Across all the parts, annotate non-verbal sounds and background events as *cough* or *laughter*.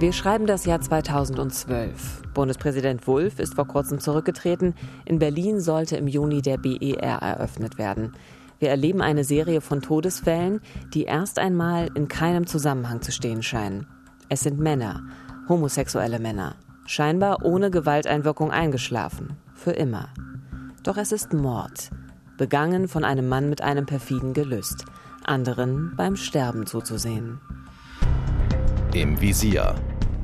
Wir schreiben das Jahr 2012. Bundespräsident Wulff ist vor kurzem zurückgetreten. In Berlin sollte im Juni der BER eröffnet werden. Wir erleben eine Serie von Todesfällen, die erst einmal in keinem Zusammenhang zu stehen scheinen. Es sind Männer, homosexuelle Männer, scheinbar ohne Gewalteinwirkung eingeschlafen, für immer. Doch es ist Mord, begangen von einem Mann mit einem perfiden Gelüst, anderen beim Sterben zuzusehen. Im Visier.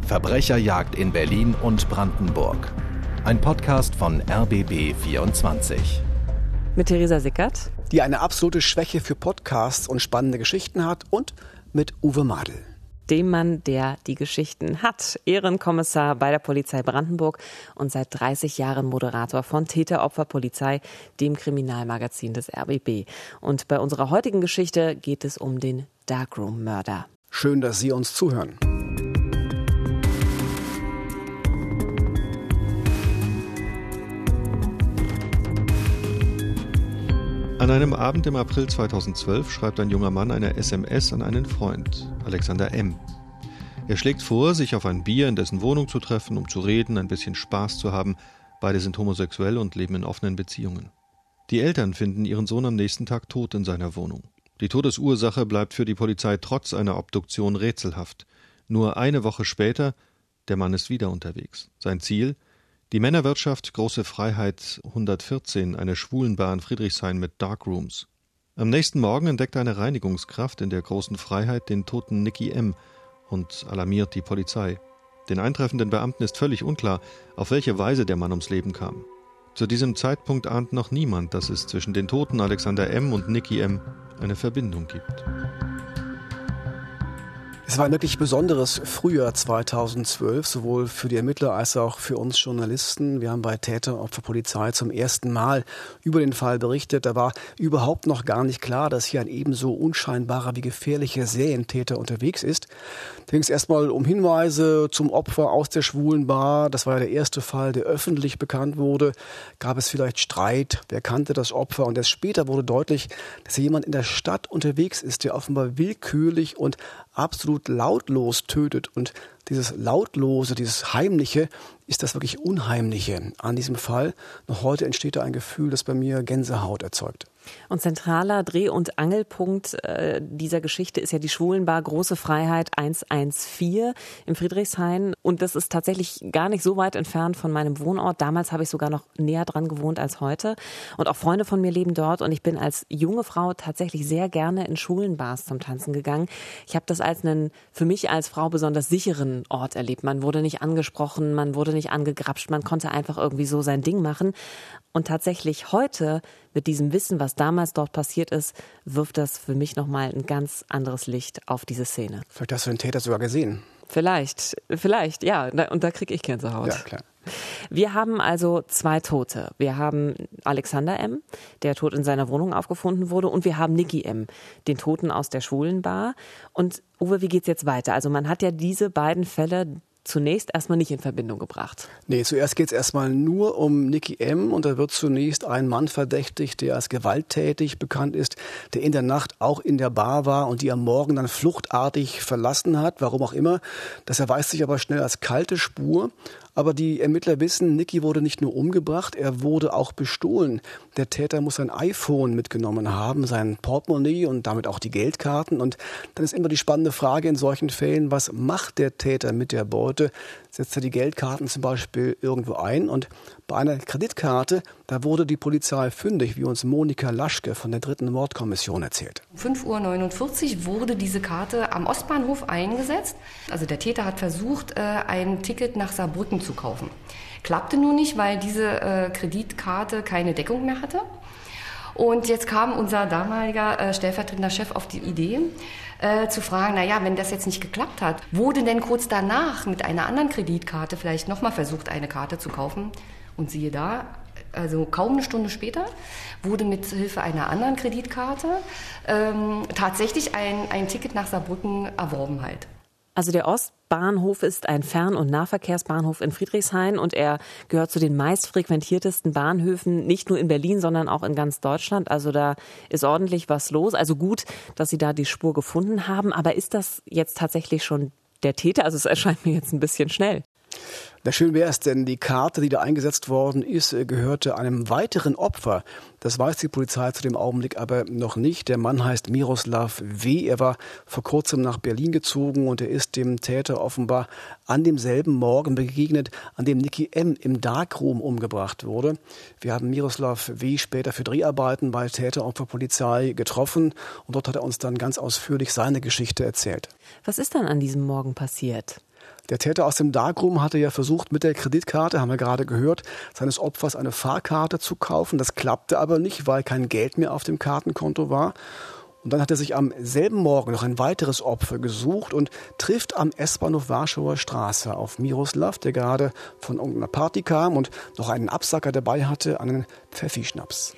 Verbrecherjagd in Berlin und Brandenburg. Ein Podcast von RBB 24. Mit Theresa Sickert. Die eine absolute Schwäche für Podcasts und spannende Geschichten hat. Und mit Uwe Madel. Dem Mann, der die Geschichten hat. Ehrenkommissar bei der Polizei Brandenburg und seit 30 Jahren Moderator von Täter-Opfer-Polizei, dem Kriminalmagazin des RBB. Und bei unserer heutigen Geschichte geht es um den Darkroom-Mörder. Schön, dass Sie uns zuhören. An einem Abend im April 2012 schreibt ein junger Mann eine SMS an einen Freund, Alexander M. Er schlägt vor, sich auf ein Bier in dessen Wohnung zu treffen, um zu reden, ein bisschen Spaß zu haben. Beide sind homosexuell und leben in offenen Beziehungen. Die Eltern finden ihren Sohn am nächsten Tag tot in seiner Wohnung. Die Todesursache bleibt für die Polizei trotz einer Obduktion rätselhaft. Nur eine Woche später, der Mann ist wieder unterwegs. Sein Ziel? Die Männerwirtschaft Große Freiheit 114, eine Schwulenbahn Friedrichshain mit Darkrooms. Am nächsten Morgen entdeckt eine Reinigungskraft in der Großen Freiheit den toten Nicky M. und alarmiert die Polizei. Den eintreffenden Beamten ist völlig unklar, auf welche Weise der Mann ums Leben kam. Zu diesem Zeitpunkt ahnt noch niemand, dass es zwischen den Toten Alexander M. und Nicky M. eine Verbindung gibt. Es war ein wirklich besonderes Frühjahr 2012, sowohl für die Ermittler als auch für uns Journalisten. Wir haben bei Täter Opfer Polizei zum ersten Mal über den Fall berichtet. Da war überhaupt noch gar nicht klar, dass hier ein ebenso unscheinbarer wie gefährlicher Serientäter unterwegs ist. Da ging es erstmal um Hinweise zum Opfer aus der schwulen Bar. Das war ja der erste Fall, der öffentlich bekannt wurde. Gab es vielleicht Streit? Wer kannte das Opfer? Und erst später wurde deutlich, dass hier jemand in der Stadt unterwegs ist, der offenbar willkürlich und absolut lautlos tötet. Und dieses Lautlose, dieses Heimliche ist das wirklich Unheimliche an diesem Fall. Noch heute entsteht da ein Gefühl, das bei mir Gänsehaut erzeugt. Und zentraler Dreh- und Angelpunkt äh, dieser Geschichte ist ja die Schwulenbar Große Freiheit 114 im Friedrichshain. Und das ist tatsächlich gar nicht so weit entfernt von meinem Wohnort. Damals habe ich sogar noch näher dran gewohnt als heute. Und auch Freunde von mir leben dort. Und ich bin als junge Frau tatsächlich sehr gerne in Schulenbars zum Tanzen gegangen. Ich habe das als einen für mich als Frau besonders sicheren Ort erlebt. Man wurde nicht angesprochen, man wurde nicht angegrapscht, man konnte einfach irgendwie so sein Ding machen. Und tatsächlich heute mit diesem Wissen, was damals dort passiert ist, wirft das für mich nochmal ein ganz anderes Licht auf diese Szene. Vielleicht hast du den Täter sogar gesehen. Vielleicht, vielleicht, ja. Und da kriege ich Gänsehaut. Ja, klar. Wir haben also zwei Tote. Wir haben Alexander M., der tot in seiner Wohnung aufgefunden wurde, und wir haben Nicky M., den Toten aus der Schwulenbar. Und Uwe, wie geht's jetzt weiter? Also man hat ja diese beiden Fälle zunächst erstmal nicht in Verbindung gebracht. Nee, zuerst geht es erstmal nur um Nicky M. und da wird zunächst ein Mann verdächtigt, der als gewalttätig bekannt ist, der in der Nacht auch in der Bar war und die am Morgen dann fluchtartig verlassen hat, warum auch immer. Das erweist sich aber schnell als kalte Spur. Aber die Ermittler wissen, Nicky wurde nicht nur umgebracht, er wurde auch bestohlen. Der Täter muss sein iPhone mitgenommen haben, sein Portemonnaie und damit auch die Geldkarten. Und dann ist immer die spannende Frage in solchen Fällen, was macht der Täter mit der Beute? Setzt er die Geldkarten zum Beispiel irgendwo ein? Und bei einer Kreditkarte, da wurde die Polizei fündig, wie uns Monika Laschke von der dritten Mordkommission erzählt. 5.49 Uhr wurde diese Karte am Ostbahnhof eingesetzt. Also der Täter hat versucht, äh, ein Ticket nach Saarbrücken zu kaufen. Klappte nun nicht, weil diese äh, Kreditkarte keine Deckung mehr hatte. Und jetzt kam unser damaliger äh, stellvertretender Chef auf die Idee, äh, zu fragen, naja, wenn das jetzt nicht geklappt hat, wurde denn kurz danach mit einer anderen Kreditkarte vielleicht nochmal versucht, eine Karte zu kaufen? Und siehe da, also kaum eine Stunde später, wurde mit Hilfe einer anderen Kreditkarte ähm, tatsächlich ein, ein Ticket nach Saarbrücken erworben halt. Also der Ostbahnhof ist ein Fern- und Nahverkehrsbahnhof in Friedrichshain und er gehört zu den meistfrequentiertesten Bahnhöfen, nicht nur in Berlin, sondern auch in ganz Deutschland. Also da ist ordentlich was los. Also gut, dass Sie da die Spur gefunden haben. Aber ist das jetzt tatsächlich schon der Täter. Also es erscheint mir jetzt ein bisschen schnell. Na schön wäre es, denn die Karte, die da eingesetzt worden ist, äh, gehörte einem weiteren Opfer. Das weiß die Polizei zu dem Augenblick aber noch nicht. Der Mann heißt Miroslav W. Er war vor kurzem nach Berlin gezogen und er ist dem Täter offenbar an demselben Morgen begegnet, an dem Niki M. im Darkroom umgebracht wurde. Wir haben Miroslav W. später für Dreharbeiten bei Täteropferpolizei getroffen und dort hat er uns dann ganz ausführlich seine Geschichte erzählt. Was ist dann an diesem Morgen passiert? Der Täter aus dem Darkroom hatte ja versucht, mit der Kreditkarte, haben wir gerade gehört, seines Opfers eine Fahrkarte zu kaufen. Das klappte aber nicht, weil kein Geld mehr auf dem Kartenkonto war. Und dann hat er sich am selben Morgen noch ein weiteres Opfer gesucht und trifft am S-Bahnhof Warschauer Straße auf Miroslav, der gerade von irgendeiner Party kam und noch einen Absacker dabei hatte, einen Pfeffi-Schnaps.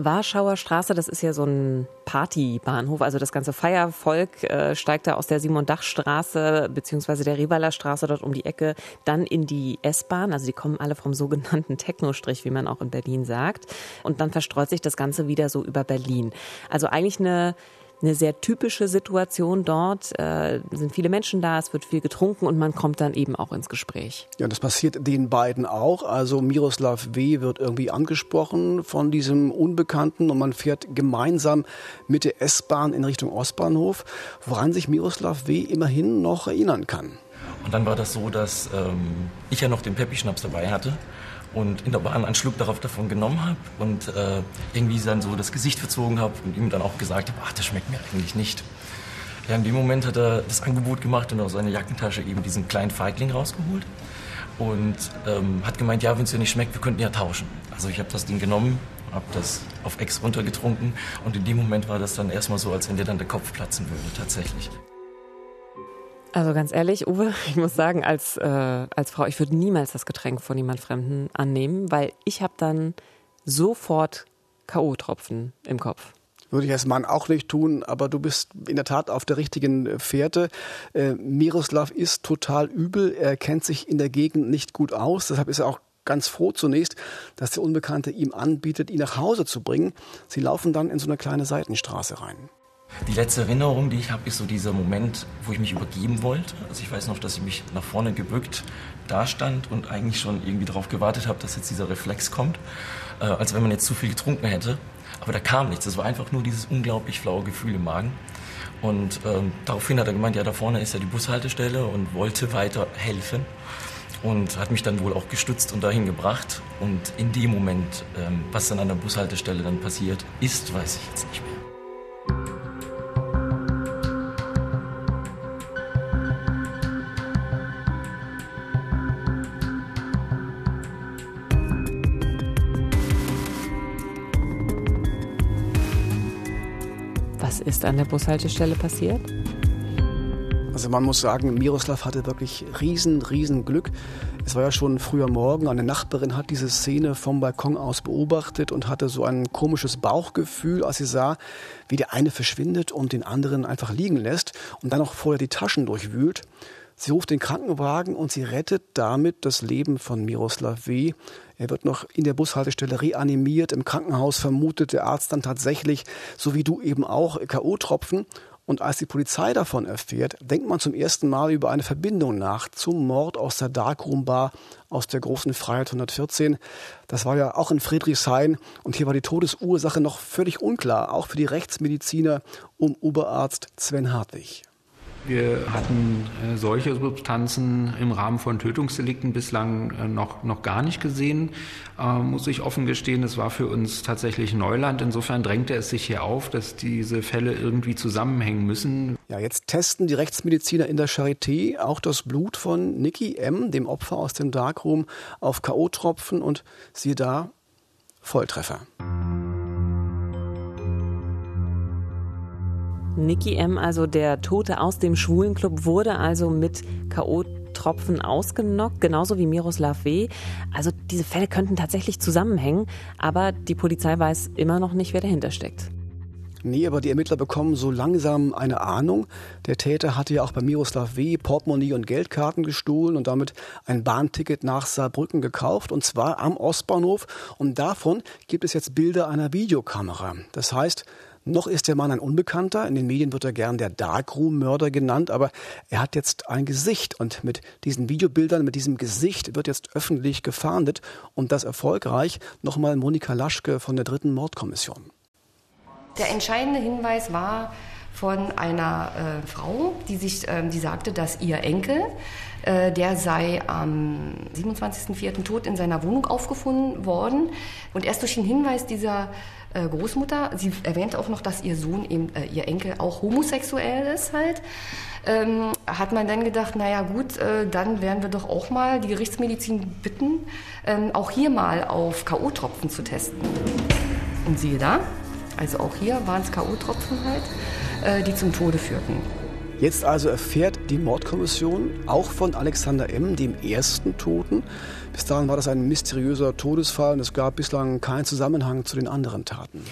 Warschauer Straße, das ist ja so ein Partybahnhof. Also das ganze Feiervolk äh, steigt da aus der Simon-Dach-Straße beziehungsweise der Rivaler Straße dort um die Ecke dann in die S-Bahn. Also die kommen alle vom sogenannten Technostrich, wie man auch in Berlin sagt. Und dann verstreut sich das Ganze wieder so über Berlin. Also eigentlich eine eine sehr typische Situation dort. Äh, sind viele Menschen da, es wird viel getrunken und man kommt dann eben auch ins Gespräch. Ja, das passiert den beiden auch. Also Miroslav W. wird irgendwie angesprochen von diesem Unbekannten und man fährt gemeinsam mit der S-Bahn in Richtung Ostbahnhof, woran sich Miroslav W. immerhin noch erinnern kann. Und dann war das so, dass ähm, ich ja noch den Peppi-Schnaps dabei hatte und in der Bahn einen Schluck darauf davon genommen habe und äh, irgendwie dann so das Gesicht verzogen habe und ihm dann auch gesagt habe, ach, das schmeckt mir eigentlich nicht. Ja, in dem Moment hat er das Angebot gemacht und aus seiner Jackentasche eben diesen kleinen Feigling rausgeholt und ähm, hat gemeint, ja, wenn es dir nicht schmeckt, wir könnten ja tauschen. Also ich habe das Ding genommen, habe das auf Ex runtergetrunken und in dem Moment war das dann erstmal so, als wenn dir dann der Kopf platzen würde, tatsächlich. Also ganz ehrlich, Uwe, *laughs* ich muss sagen, als, äh, als Frau, ich würde niemals das Getränk von jemand Fremden annehmen, weil ich habe dann sofort K.O.-Tropfen im Kopf. Würde ich als Mann auch nicht tun, aber du bist in der Tat auf der richtigen Fährte. Äh, Miroslav ist total übel, er kennt sich in der Gegend nicht gut aus, deshalb ist er auch ganz froh zunächst, dass der Unbekannte ihm anbietet, ihn nach Hause zu bringen. Sie laufen dann in so eine kleine Seitenstraße rein. Die letzte Erinnerung, die ich habe, ist so dieser Moment, wo ich mich übergeben wollte. Also ich weiß noch, dass ich mich nach vorne gebückt dastand und eigentlich schon irgendwie darauf gewartet habe, dass jetzt dieser Reflex kommt, äh, als wenn man jetzt zu viel getrunken hätte. Aber da kam nichts. Es war einfach nur dieses unglaublich flaue Gefühl im Magen. Und ähm, daraufhin hat er gemeint, ja, da vorne ist ja die Bushaltestelle und wollte weiter helfen und hat mich dann wohl auch gestützt und dahin gebracht. Und in dem Moment, ähm, was dann an der Bushaltestelle dann passiert ist, weiß ich jetzt nicht mehr. Ist an der Bushaltestelle passiert? Also man muss sagen, Miroslav hatte wirklich riesen, riesen Glück. Es war ja schon früher Morgen, eine Nachbarin hat diese Szene vom Balkon aus beobachtet und hatte so ein komisches Bauchgefühl, als sie sah, wie der eine verschwindet und den anderen einfach liegen lässt und dann auch vorher die Taschen durchwühlt. Sie ruft den Krankenwagen und sie rettet damit das Leben von Miroslav W. Er wird noch in der Bushaltestelle reanimiert. Im Krankenhaus vermutet der Arzt dann tatsächlich, so wie du eben auch, K.O.-Tropfen. Und als die Polizei davon erfährt, denkt man zum ersten Mal über eine Verbindung nach zum Mord aus der Darkroom Bar aus der großen Freiheit 114. Das war ja auch in Friedrichshain und hier war die Todesursache noch völlig unklar, auch für die Rechtsmediziner um Oberarzt Sven Hartwig. Wir hatten äh, solche Substanzen im Rahmen von Tötungsdelikten bislang äh, noch, noch gar nicht gesehen, äh, muss ich offen gestehen. Es war für uns tatsächlich Neuland. Insofern drängte es sich hier auf, dass diese Fälle irgendwie zusammenhängen müssen. Ja, jetzt testen die Rechtsmediziner in der Charité auch das Blut von Nicky M., dem Opfer aus dem Darkroom, auf K.O.-Tropfen und siehe da, Volltreffer. Nicky M., also der Tote aus dem Schwulenclub, wurde also mit K.O. Tropfen ausgenockt, genauso wie Miroslav W. Also diese Fälle könnten tatsächlich zusammenhängen, aber die Polizei weiß immer noch nicht, wer dahinter steckt. Nee, aber die Ermittler bekommen so langsam eine Ahnung. Der Täter hatte ja auch bei Miroslav W. Portemonnaie und Geldkarten gestohlen und damit ein Bahnticket nach Saarbrücken gekauft, und zwar am Ostbahnhof. Und davon gibt es jetzt Bilder einer Videokamera. Das heißt, Noch ist der Mann ein Unbekannter. In den Medien wird er gern der Darkroom-Mörder genannt, aber er hat jetzt ein Gesicht und mit diesen Videobildern, mit diesem Gesicht wird jetzt öffentlich gefahndet und das erfolgreich. Nochmal Monika Laschke von der dritten Mordkommission. Der entscheidende Hinweis war von einer äh, Frau, die sich, äh, die sagte, dass ihr Enkel, äh, der sei am 27.04. tot in seiner Wohnung aufgefunden worden. Und erst durch den Hinweis dieser Großmutter, sie erwähnt auch noch, dass ihr Sohn, eben, äh, ihr Enkel auch homosexuell ist halt, ähm, hat man dann gedacht, naja gut, äh, dann werden wir doch auch mal die Gerichtsmedizin bitten, ähm, auch hier mal auf K.O.-Tropfen zu testen. Und siehe da, also auch hier waren es K.O.-Tropfen halt, äh, die zum Tode führten. Jetzt also erfährt die Mordkommission auch von Alexander M., dem ersten Toten. Bis dahin war das ein mysteriöser Todesfall und es gab bislang keinen Zusammenhang zu den anderen Taten.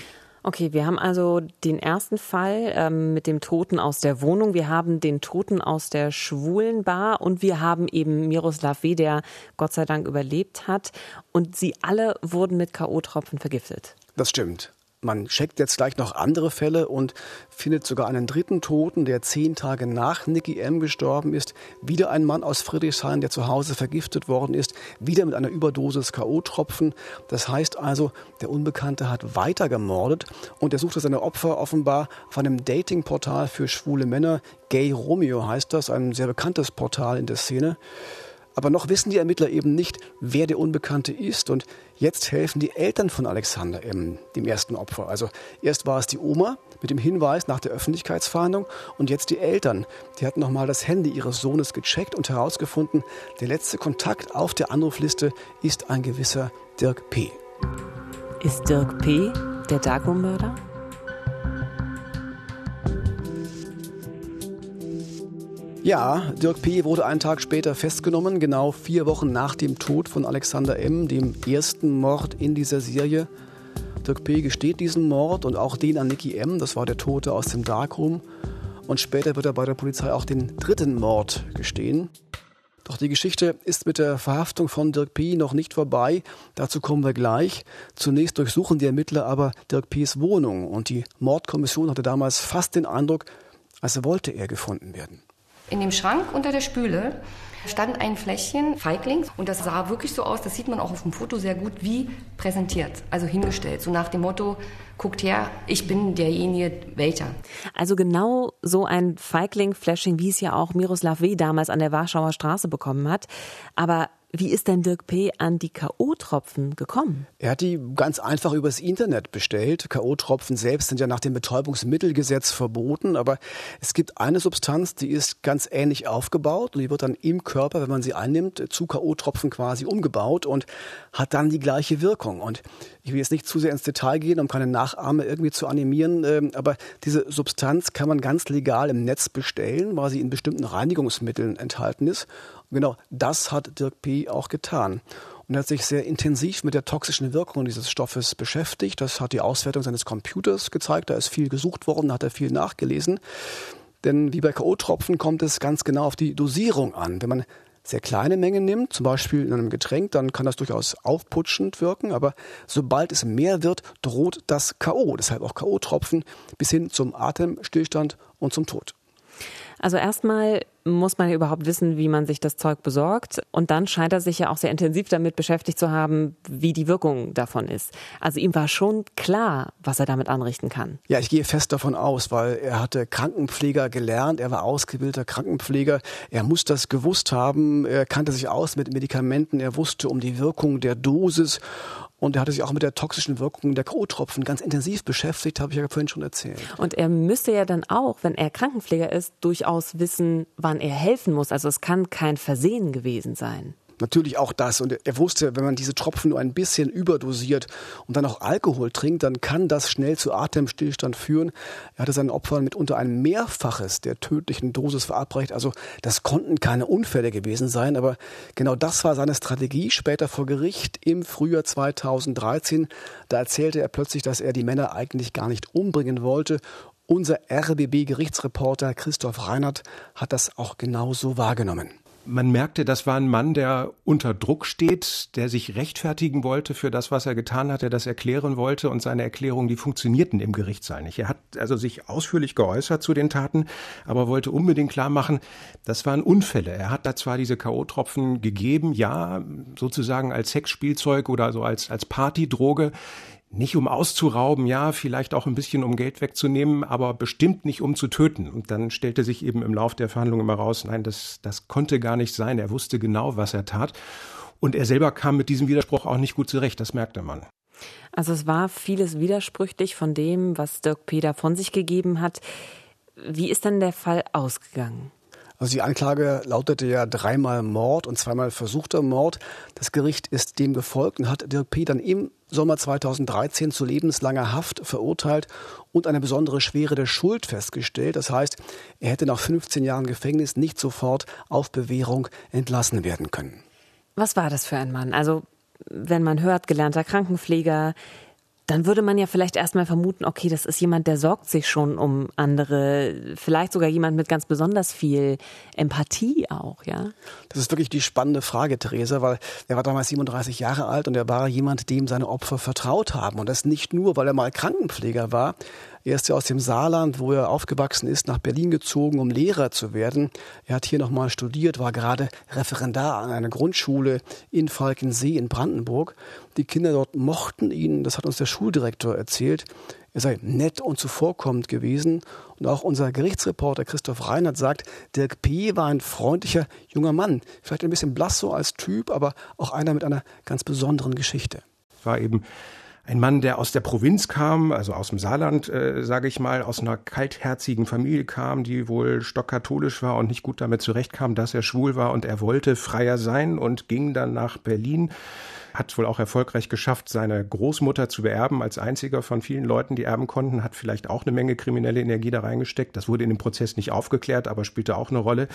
Okay, wir haben also den ersten Fall ähm, mit dem Toten aus der Wohnung, wir haben den Toten aus der Schwulenbar und wir haben eben Miroslav W., der Gott sei Dank überlebt hat. Und sie alle wurden mit K.O.-Tropfen vergiftet. Das stimmt. Man checkt jetzt gleich noch andere Fälle und findet sogar einen dritten Toten, der zehn Tage nach Nicky M. gestorben ist. Wieder ein Mann aus Friedrichshain, der zu Hause vergiftet worden ist. Wieder mit einer Überdosis K.O.-Tropfen. Das heißt also, der Unbekannte hat weiter gemordet und er suchte seine Opfer offenbar auf einem Datingportal für schwule Männer. Gay Romeo heißt das, ein sehr bekanntes Portal in der Szene. Aber noch wissen die Ermittler eben nicht, wer der Unbekannte ist. Und jetzt helfen die Eltern von Alexander M., dem ersten Opfer. Also erst war es die Oma mit dem Hinweis nach der Öffentlichkeitsfahndung und jetzt die Eltern. Die hatten nochmal das Handy ihres Sohnes gecheckt und herausgefunden, der letzte Kontakt auf der Anrufliste ist ein gewisser Dirk P. Ist Dirk P. der Darkroom-Mörder? Ja, Dirk P. wurde einen Tag später festgenommen, genau vier Wochen nach dem Tod von Alexander M., dem ersten Mord in dieser Serie. Dirk P. gesteht diesen Mord und auch den an Nicky M., das war der Tote aus dem Darkroom. Und später wird er bei der Polizei auch den dritten Mord gestehen. Doch die Geschichte ist mit der Verhaftung von Dirk P. noch nicht vorbei. Dazu kommen wir gleich. Zunächst durchsuchen die Ermittler aber Dirk P.s Wohnung und die Mordkommission hatte damals fast den Eindruck, als wollte er gefunden werden. In dem Schrank unter der Spüle stand ein Fläschchen Feiglings und das sah wirklich so aus, das sieht man auch auf dem Foto sehr gut, wie präsentiert, also hingestellt, so nach dem Motto, guckt her, ich bin derjenige, welcher. Also genau so ein Feigling-Flashing, wie es ja auch Miroslav W. damals an der Warschauer Straße bekommen hat. Aber wie ist denn Dirk P. an die K.O.-Tropfen gekommen? Er hat die ganz einfach übers Internet bestellt. K.O.-Tropfen selbst sind ja nach dem Betäubungsmittelgesetz verboten, aber es gibt eine Substanz, die ist ganz ähnlich aufgebaut und die wird dann im Körper, wenn man sie einnimmt, zu K.O.-Tropfen quasi umgebaut und hat dann die gleiche Wirkung. Und ich will jetzt nicht zu sehr ins Detail gehen, um keine Nachahme irgendwie zu animieren, ähm, aber diese Substanz kann man ganz legal im Netz bestellen, weil sie in bestimmten Reinigungsmitteln enthalten ist. Und genau das hat Dirk P. auch getan. Und er hat sich sehr intensiv mit der toxischen Wirkung dieses Stoffes beschäftigt. Das hat die Auswertung seines Computers gezeigt. Da ist viel gesucht worden, hat er viel nachgelesen. Denn wie bei K.O.-Tropfen kommt es ganz genau auf die Dosierung an. Wenn man sehr kleine Mengen nimmt, zum Beispiel in einem Getränk, dann kann das durchaus aufputschend wirken. Aber sobald es mehr wird, droht das K.O. Deshalb auch K.O.-Tropfen bis hin zum Atemstillstand und zum Tod. Also erstmal muss man ja überhaupt wissen, wie man sich das Zeug besorgt. Und dann scheint er sich ja auch sehr intensiv damit beschäftigt zu haben, wie die Wirkung davon ist. Also ihm war schon klar, was er damit anrichten kann. Ja, ich gehe fest davon aus, weil er hatte Krankenpfleger gelernt, er war ausgebildeter Krankenpfleger, er muss das gewusst haben, er kannte sich aus mit Medikamenten, er wusste um die Wirkung der Dosis und er hatte sich auch mit der toxischen Wirkung der K.O.-Tropfen ganz intensiv beschäftigt, habe ich ja vorhin schon erzählt. Und er müsste ja dann auch, wenn er Krankenpfleger ist, durchaus wissen, wann er helfen muss. Also es kann kein Versehen gewesen sein. Natürlich auch das. Und er wusste, wenn man diese Tropfen nur ein bisschen überdosiert und dann auch Alkohol trinkt, dann kann das schnell zu Atemstillstand führen. Er hatte seinen Opfern mitunter ein Mehrfaches der tödlichen Dosis verabreicht. Also das konnten keine Unfälle gewesen sein. Aber genau das war seine Strategie später vor Gericht im Frühjahr 2013. Da erzählte er plötzlich, dass er die Männer eigentlich gar nicht umbringen wollte. Unser RBB-Gerichtsreporter Christoph Reinhardt hat das auch genauso wahrgenommen. Man merkte, das war ein Mann, der unter Druck steht, der sich rechtfertigen wollte für das, was er getan hat, der das erklären wollte und seine Erklärungen, die funktionierten im Gerichtssaal nicht. Er hat also sich ausführlich geäußert zu den Taten, aber wollte unbedingt klar machen, das waren Unfälle. Er hat da zwar diese K.O.-Tropfen gegeben, ja, sozusagen als Sexspielzeug oder so als, als Partydroge, nicht um auszurauben, ja, vielleicht auch ein bisschen um Geld wegzunehmen, aber bestimmt nicht um zu töten. Und dann stellte sich eben im Lauf der Verhandlungen immer raus, nein, das, das konnte gar nicht sein. Er wusste genau, was er tat. Und er selber kam mit diesem Widerspruch auch nicht gut zurecht, das merkte man. Also es war vieles widersprüchlich von dem, was Dirk Peter von sich gegeben hat. Wie ist dann der Fall ausgegangen? Also die Anklage lautete ja dreimal Mord und zweimal versuchter Mord. Das Gericht ist dem gefolgt und hat Dirk P. dann im Sommer 2013 zu lebenslanger Haft verurteilt und eine besondere Schwere der Schuld festgestellt. Das heißt, er hätte nach 15 Jahren Gefängnis nicht sofort auf Bewährung entlassen werden können. Was war das für ein Mann? Also, wenn man hört, gelernter Krankenpfleger, dann würde man ja vielleicht erstmal vermuten, okay, das ist jemand, der sorgt sich schon um andere, vielleicht sogar jemand mit ganz besonders viel Empathie auch, ja? Das ist wirklich die spannende Frage, Theresa, weil er war damals 37 Jahre alt und er war jemand, dem seine Opfer vertraut haben. Und das nicht nur, weil er mal Krankenpfleger war, er ist ja aus dem Saarland, wo er aufgewachsen ist, nach Berlin gezogen, um Lehrer zu werden. Er hat hier nochmal studiert, war gerade Referendar an einer Grundschule in Falkensee in Brandenburg. Die Kinder dort mochten ihn, das hat uns der Schuldirektor erzählt. Er sei nett und zuvorkommend gewesen. Und auch unser Gerichtsreporter Christoph Reinhardt sagt, Dirk P. war ein freundlicher junger Mann. Vielleicht ein bisschen blass so als Typ, aber auch einer mit einer ganz besonderen Geschichte. War eben ein Mann, der aus der Provinz kam, also aus dem Saarland, äh, sage ich mal, aus einer kaltherzigen Familie kam, die wohl stockkatholisch war und nicht gut damit zurechtkam, dass er schwul war und er wollte freier sein und ging dann nach Berlin hat wohl auch erfolgreich geschafft, seine Großmutter zu beerben, als einziger von vielen Leuten, die erben konnten, hat vielleicht auch eine Menge kriminelle Energie da reingesteckt. Das wurde in dem Prozess nicht aufgeklärt, aber spielte auch eine Rolle.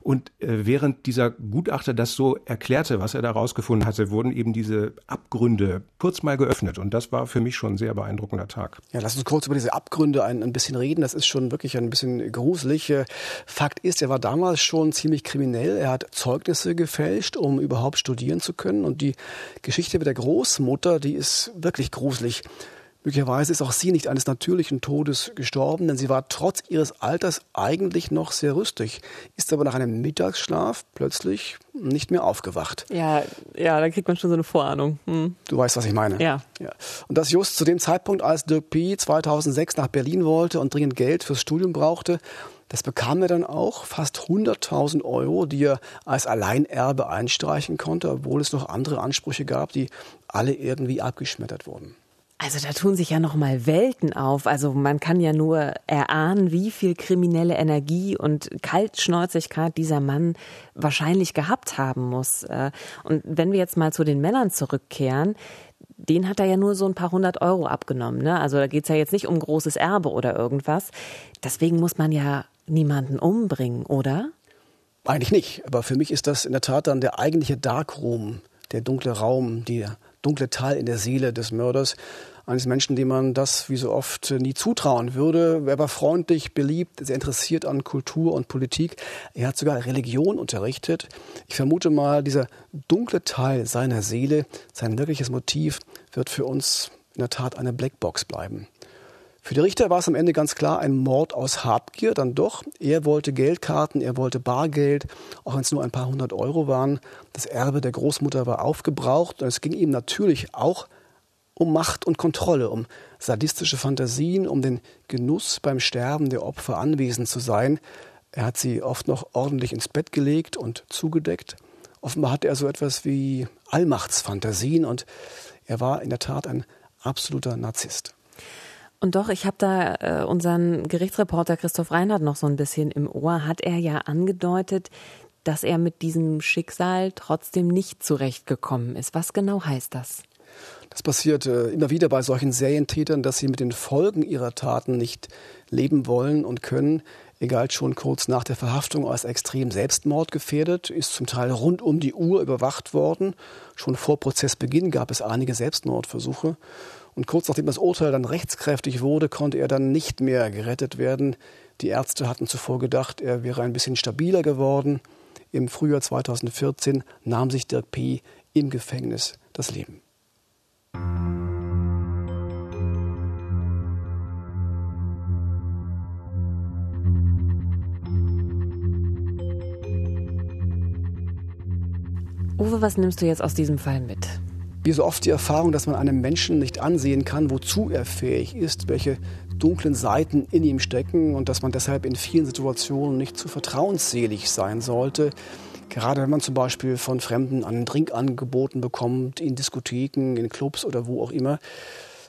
Und äh, während dieser Gutachter das so erklärte, was er da rausgefunden hatte, wurden eben diese Abgründe kurz mal geöffnet. Und das war für mich schon ein sehr beeindruckender Tag. Ja, lass uns kurz über diese Abgründe ein, ein bisschen reden. Das ist schon wirklich ein bisschen gruselig. Äh, Fakt ist, er war damals schon ziemlich kriminell. Er hat Zeugnisse gefälscht, um überhaupt studieren zu können. Und die Geschichte mit der Großmutter, die ist wirklich gruselig. Möglicherweise ist auch sie nicht eines natürlichen Todes gestorben, denn sie war trotz ihres Alters eigentlich noch sehr rüstig, ist aber nach einem Mittagsschlaf plötzlich nicht mehr aufgewacht. Ja, ja, da kriegt man schon so eine Vorahnung. Hm. Du weißt, was ich meine. Ja. ja. Und das just zu dem Zeitpunkt, als Dirk P. 2006 nach Berlin wollte und dringend Geld fürs Studium brauchte, das bekam er dann auch, fast 100.000 Euro, die er als Alleinerbe einstreichen konnte, obwohl es noch andere Ansprüche gab, die alle irgendwie abgeschmettert wurden. Also da tun sich ja noch mal Welten auf. Also man kann ja nur erahnen, wie viel kriminelle Energie und Kaltschnäuzigkeit dieser Mann wahrscheinlich gehabt haben muss. Äh, und wenn wir jetzt mal zu den Männern zurückkehren, den hat er ja nur so ein paar hundert Euro abgenommen. Ne? Also da geht's ja jetzt nicht um großes Erbe oder irgendwas. Deswegen muss man ja niemanden umbringen, oder? Eigentlich nicht. Aber für mich ist das in der Tat dann der eigentliche Darkroom, der dunkle Raum, der dunkle Teil in der Seele des Mörders. Eines Menschen, dem man das wie so oft nie zutrauen würde. Er war freundlich, beliebt, sehr interessiert an Kultur und Politik. Er hat sogar Religion unterrichtet. Ich vermute mal, dieser dunkle Teil seiner Seele, sein wirkliches Motiv, wird für uns in der Tat eine Blackbox bleiben. Für die Richter war es am Ende ganz klar ein Mord aus Habgier, dann doch. Er wollte Geldkarten, er wollte Bargeld, auch wenn es nur ein paar hundert Euro waren. Das Erbe der Großmutter war aufgebraucht und es ging ihm natürlich auch um Macht und Kontrolle, um sadistische Fantasien, um den Genuss beim Sterben der Opfer anwesend zu sein. Er hat sie oft noch ordentlich ins Bett gelegt und zugedeckt. Offenbar hatte er so etwas wie Allmachtsfantasien und er war in der Tat ein absoluter Narzisst. Und doch, ich habe da äh, unseren Gerichtsreporter Christoph Reinhardt noch so ein bisschen im Ohr, hat er ja angedeutet, dass er mit diesem Schicksal trotzdem nicht zurechtgekommen ist. Was genau heißt das? Das passiert äh, immer wieder bei solchen Serientätern, dass sie mit den Folgen ihrer Taten nicht leben wollen und können. Er galt schon kurz nach der Verhaftung als extrem selbstmordgefährdet, ist zum Teil rund um die Uhr überwacht worden. Schon vor Prozessbeginn gab es einige Selbstmordversuche. Und kurz nachdem das Urteil dann rechtskräftig wurde, konnte er dann nicht mehr gerettet werden. Die Ärzte hatten zuvor gedacht, er wäre ein bisschen stabiler geworden. Im Frühjahr 2014 nahm sich Dirk P. im Gefängnis das Leben. Uwe, was nimmst du jetzt aus diesem Fall mit? Wie so oft die Erfahrung, dass man einem Menschen nicht ansehen kann, wozu er fähig ist, welche dunklen Seiten in ihm stecken und dass man deshalb in vielen Situationen nicht zu vertrauensselig sein sollte. Gerade wenn man zum Beispiel von Fremden einen Drink angeboten bekommt, in Diskotheken, in Clubs oder wo auch immer.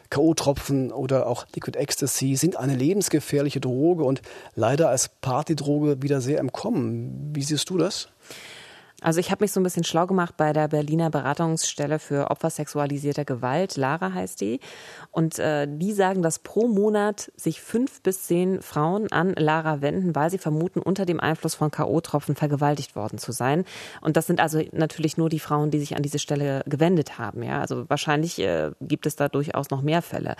K.O.-Tropfen oder auch Liquid Ecstasy sind eine lebensgefährliche Droge und leider als Partydroge wieder sehr im Kommen. Wie siehst du das? Also ich habe mich so ein bisschen schlau gemacht bei der Berliner Beratungsstelle für Opfer sexualisierter Gewalt, Lara heißt die. Und äh, die sagen, dass pro Monat sich fünf bis zehn Frauen an Lara wenden, weil sie vermuten, unter dem Einfluss von K.O.-Tropfen vergewaltigt worden zu sein. Und das sind also natürlich nur die Frauen, die sich an diese Stelle gewendet haben. Ja, also wahrscheinlich äh, gibt es da durchaus noch mehr Fälle.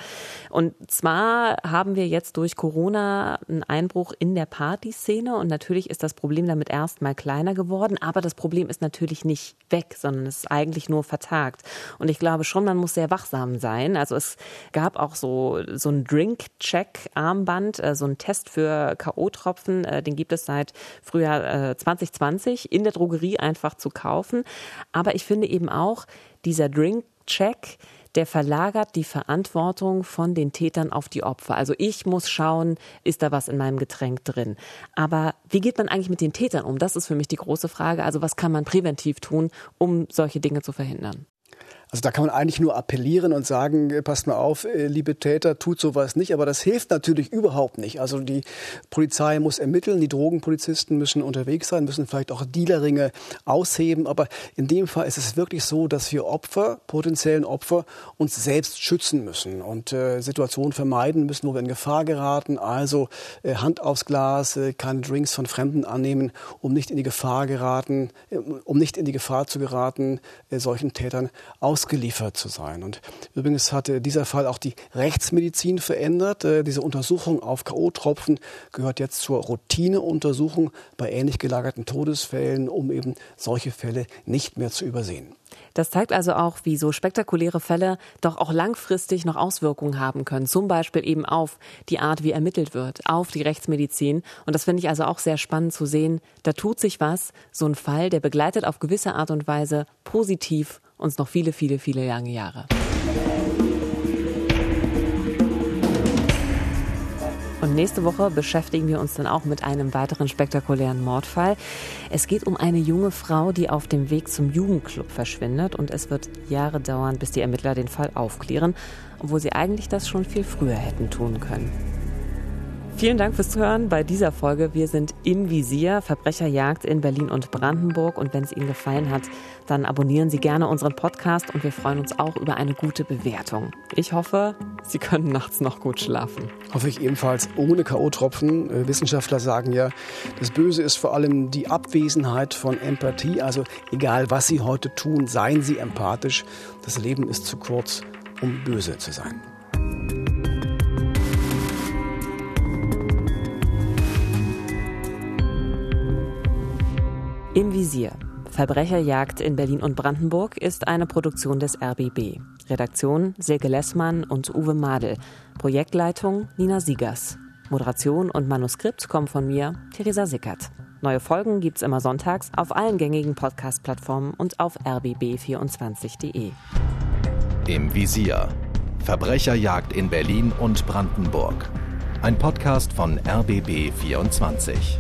Und zwar haben wir jetzt durch Corona einen Einbruch in der Partyszene und natürlich ist das Problem damit erstmal kleiner geworden, aber das Problem Problem ist natürlich nicht weg, sondern es ist eigentlich nur vertagt. Und ich glaube schon, man muss sehr wachsam sein. Also es gab auch so, so ein Drink-Check-Armband, äh, so ein Test für K.O.-Tropfen, äh, den gibt es seit Frühjahr 2020 äh, in der Drogerie einfach zu kaufen. Aber ich finde eben auch, dieser Drink-Check, der verlagert die Verantwortung von den Tätern auf die Opfer. Also ich muss schauen, ist da was in meinem Getränk drin. Aber wie geht man eigentlich mit den Tätern um? Das ist für mich die große Frage. Also was kann man präventiv tun, um solche Dinge zu verhindern? Also da kann man eigentlich nur appellieren und sagen, äh, passt mal auf, äh, liebe Täter, tut sowas nicht. Aber das hilft natürlich überhaupt nicht. Also die Polizei muss ermitteln, die Drogenpolizisten müssen unterwegs sein, müssen vielleicht auch Dealerringe ausheben. Aber in dem Fall ist es wirklich so, dass wir Opfer, potenziellen Opfer, uns selbst schützen müssen und äh, Situationen vermeiden müssen, wo wir in Gefahr geraten. Also äh, Hand aufs Glas, äh, keine Drinks von Fremden annehmen, um nicht in die Gefahr geraten, äh, um nicht in die Gefahr zu geraten, solchen Tätern aus ausgeliefert zu sein. Und übrigens hat dieser Fall auch die Rechtsmedizin verändert. Äh, diese Untersuchung auf K.O.-Tropfen gehört jetzt zur Routineuntersuchung bei ähnlich gelagerten Todesfällen, um eben solche Fälle nicht mehr zu übersehen. Das zeigt also auch, wie so spektakuläre Fälle doch auch langfristig noch Auswirkungen haben können. Zum Beispiel eben auf die Art, wie ermittelt wird, auf die Rechtsmedizin. Und das finde ich also auch sehr spannend zu sehen. Da tut sich was. So ein Fall, der begleitet auf gewisse Art und Weise positiv uns noch viele, viele, viele lange Jahre. Und nächste Woche beschäftigen wir uns dann auch mit einem weiteren spektakulären Mordfall. Es geht um eine junge Frau, die auf dem Weg zum Jugendclub verschwindet und es wird Jahre dauern, bis die Ermittler den Fall aufklären, obwohl sie eigentlich das schon viel früher hätten tun können. Vielen Dank fürs Zuhören bei dieser Folge. Wir sind im Visier, Verbrecherjagd in Berlin und Brandenburg. Und wenn es Ihnen gefallen hat, dann abonnieren Sie gerne unseren Podcast und wir freuen uns auch über eine gute Bewertung. Ich hoffe, Sie können nachts noch gut schlafen. Hoffe ich ebenfalls ohne K.O.-Tropfen. Äh, Wissenschaftler sagen ja, das Böse ist vor allem die Abwesenheit von Empathie. Also egal, was Sie heute tun, seien Sie empathisch. Das Leben ist zu kurz, um böse zu sein. Im Visier. Verbrecherjagd in Berlin und Brandenburg ist eine Produktion des RBB. Redaktion Silke Lessmann und Uwe Madel. Projektleitung Nina Siegers. Moderation und Manuskript kommen von mir, Theresa Sickert. Neue Folgen gibt's immer sonntags auf allen gängigen Podcast-Plattformen und auf rbb24.de. Im Visier. Verbrecherjagd in Berlin und Brandenburg. Ein Podcast von RBB 24.